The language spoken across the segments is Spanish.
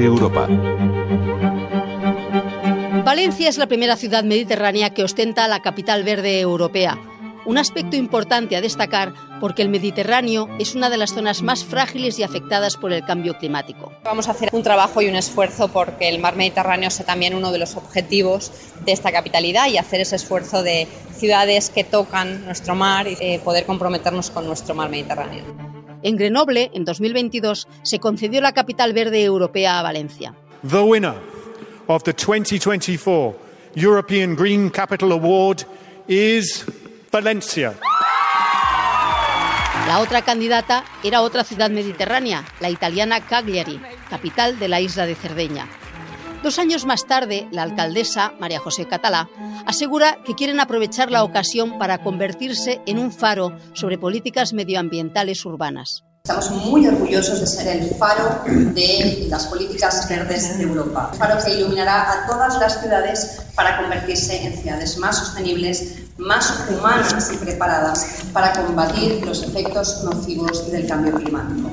de Europa. Valencia es la primera ciudad mediterránea que ostenta la capital verde europea. Un aspecto importante a destacar porque el Mediterráneo es una de las zonas más frágiles y afectadas por el cambio climático. Vamos a hacer un trabajo y un esfuerzo porque el mar Mediterráneo sea también uno de los objetivos de esta capitalidad y hacer ese esfuerzo de ciudades que tocan nuestro mar y eh, poder comprometernos con nuestro mar Mediterráneo. En Grenoble, en 2022, se concedió la capital verde europea a Valencia. The winner of the 2024 European Green Capital Award is Valencia. La otra candidata era otra ciudad mediterránea, la italiana Cagliari, capital de la isla de Cerdeña. Dos años más tarde, la alcaldesa, María José Catalá, asegura que quieren aprovechar la ocasión para convertirse en un faro sobre políticas medioambientales urbanas. Estamos muy orgullosos de ser el faro de las políticas verdes de Europa. Un faro que iluminará a todas las ciudades para convertirse en ciudades más sostenibles, más humanas y preparadas para combatir los efectos nocivos del cambio climático.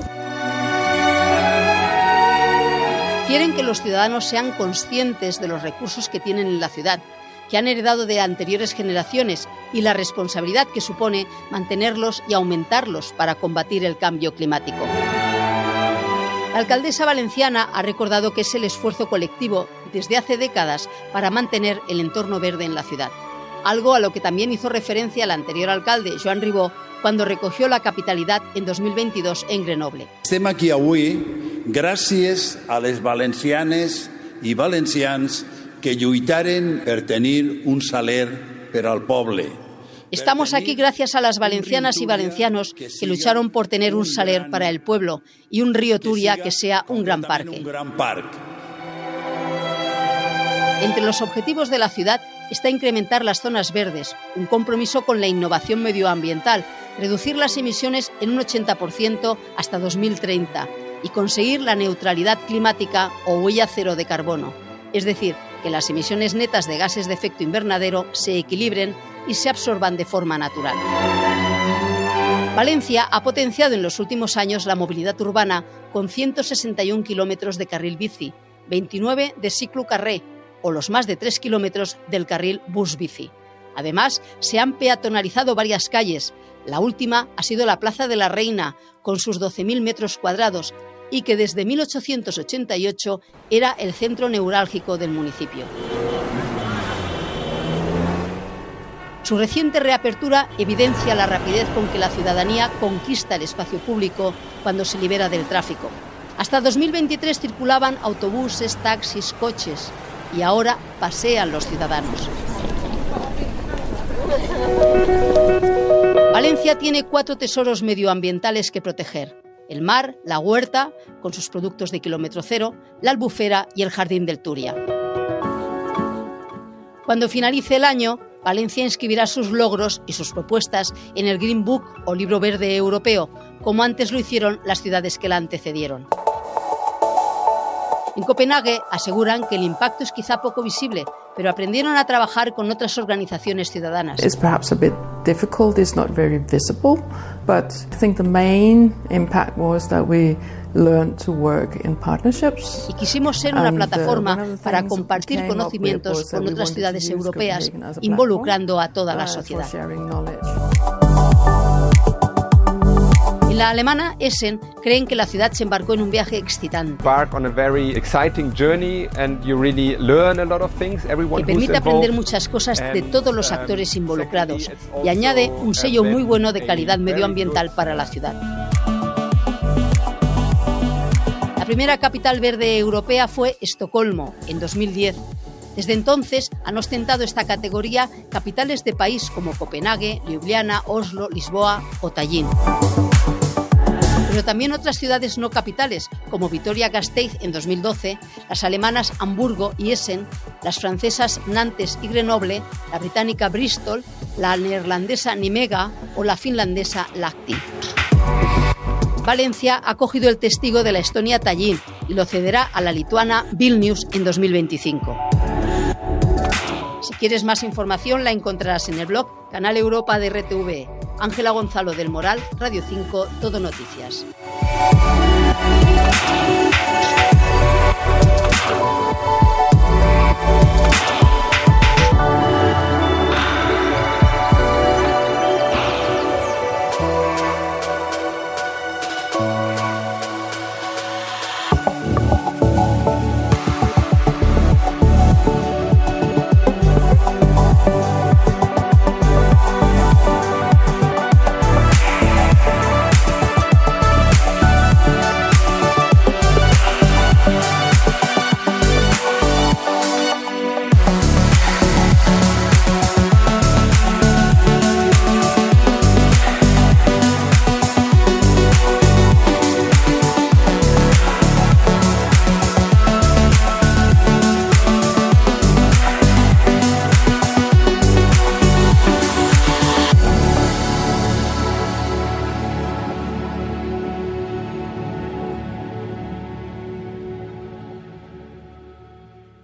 Quieren que los ciudadanos sean conscientes de los recursos que tienen en la ciudad que han heredado de anteriores generaciones y la responsabilidad que supone mantenerlos y aumentarlos para combatir el cambio climático. La alcaldesa valenciana ha recordado que es el esfuerzo colectivo desde hace décadas para mantener el entorno verde en la ciudad, algo a lo que también hizo referencia el anterior alcalde, Joan Ribó, cuando recogió la capitalidad en 2022 en Grenoble. Gràcies a les valencianes i valencians que lluitaren per tenir un saler per al poble. Estamos aquí gracias a las valencianas y valencianos que lucharon por tener un saler para el pueblo y un río Turia que sea un gran parque. Entre los objetivos de la ciudad está incrementar las zonas verdes, un compromiso con la innovación medioambiental, reducir las emisiones en un 80% hasta 2030 y conseguir la neutralidad climática o huella cero de carbono, es decir, que las emisiones netas de gases de efecto invernadero se equilibren y se absorban de forma natural. Valencia ha potenciado en los últimos años la movilidad urbana con 161 kilómetros de carril bici, 29 de ciclo carré o los más de 3 kilómetros del carril bus-bici. Además, se han peatonalizado varias calles. La última ha sido la Plaza de la Reina, con sus 12.000 metros cuadrados, y que desde 1888 era el centro neurálgico del municipio. Su reciente reapertura evidencia la rapidez con que la ciudadanía conquista el espacio público cuando se libera del tráfico. Hasta 2023 circulaban autobuses, taxis, coches y ahora pasean los ciudadanos. Valencia tiene cuatro tesoros medioambientales que proteger el mar, la huerta, con sus productos de kilómetro cero, la albufera y el jardín del Turia. Cuando finalice el año, Valencia inscribirá sus logros y sus propuestas en el Green Book o Libro Verde Europeo, como antes lo hicieron las ciudades que la antecedieron. En Copenhague aseguran que el impacto es quizá poco visible, pero aprendieron a trabajar con otras organizaciones ciudadanas. It's perhaps a bit difficult, it's not very visible, but I think the main impact was that we learned to work in partnerships. Y quisimos ser una plataforma para compartir conocimientos con otras ciudades europeas, involucrando a toda la sociedad. En la alemana Essen creen que la ciudad se embarcó en un viaje excitante. Que permite aprender muchas cosas de todos los actores involucrados y añade un sello muy bueno de calidad medioambiental para la ciudad. La primera capital verde europea fue Estocolmo en 2010. Desde entonces han ostentado esta categoría capitales de país como Copenhague, Ljubljana, Oslo, Lisboa o Tallinn pero también otras ciudades no capitales, como Vitoria-Gasteiz en 2012, las alemanas Hamburgo y Essen, las francesas Nantes y Grenoble, la británica Bristol, la neerlandesa Nimega o la finlandesa Lahti. Valencia ha cogido el testigo de la Estonia Tallinn y lo cederá a la lituana Vilnius en 2025. Si quieres más información la encontrarás en el blog Canal Europa de RTV. Ángela Gonzalo del Moral, Radio 5, Todo Noticias.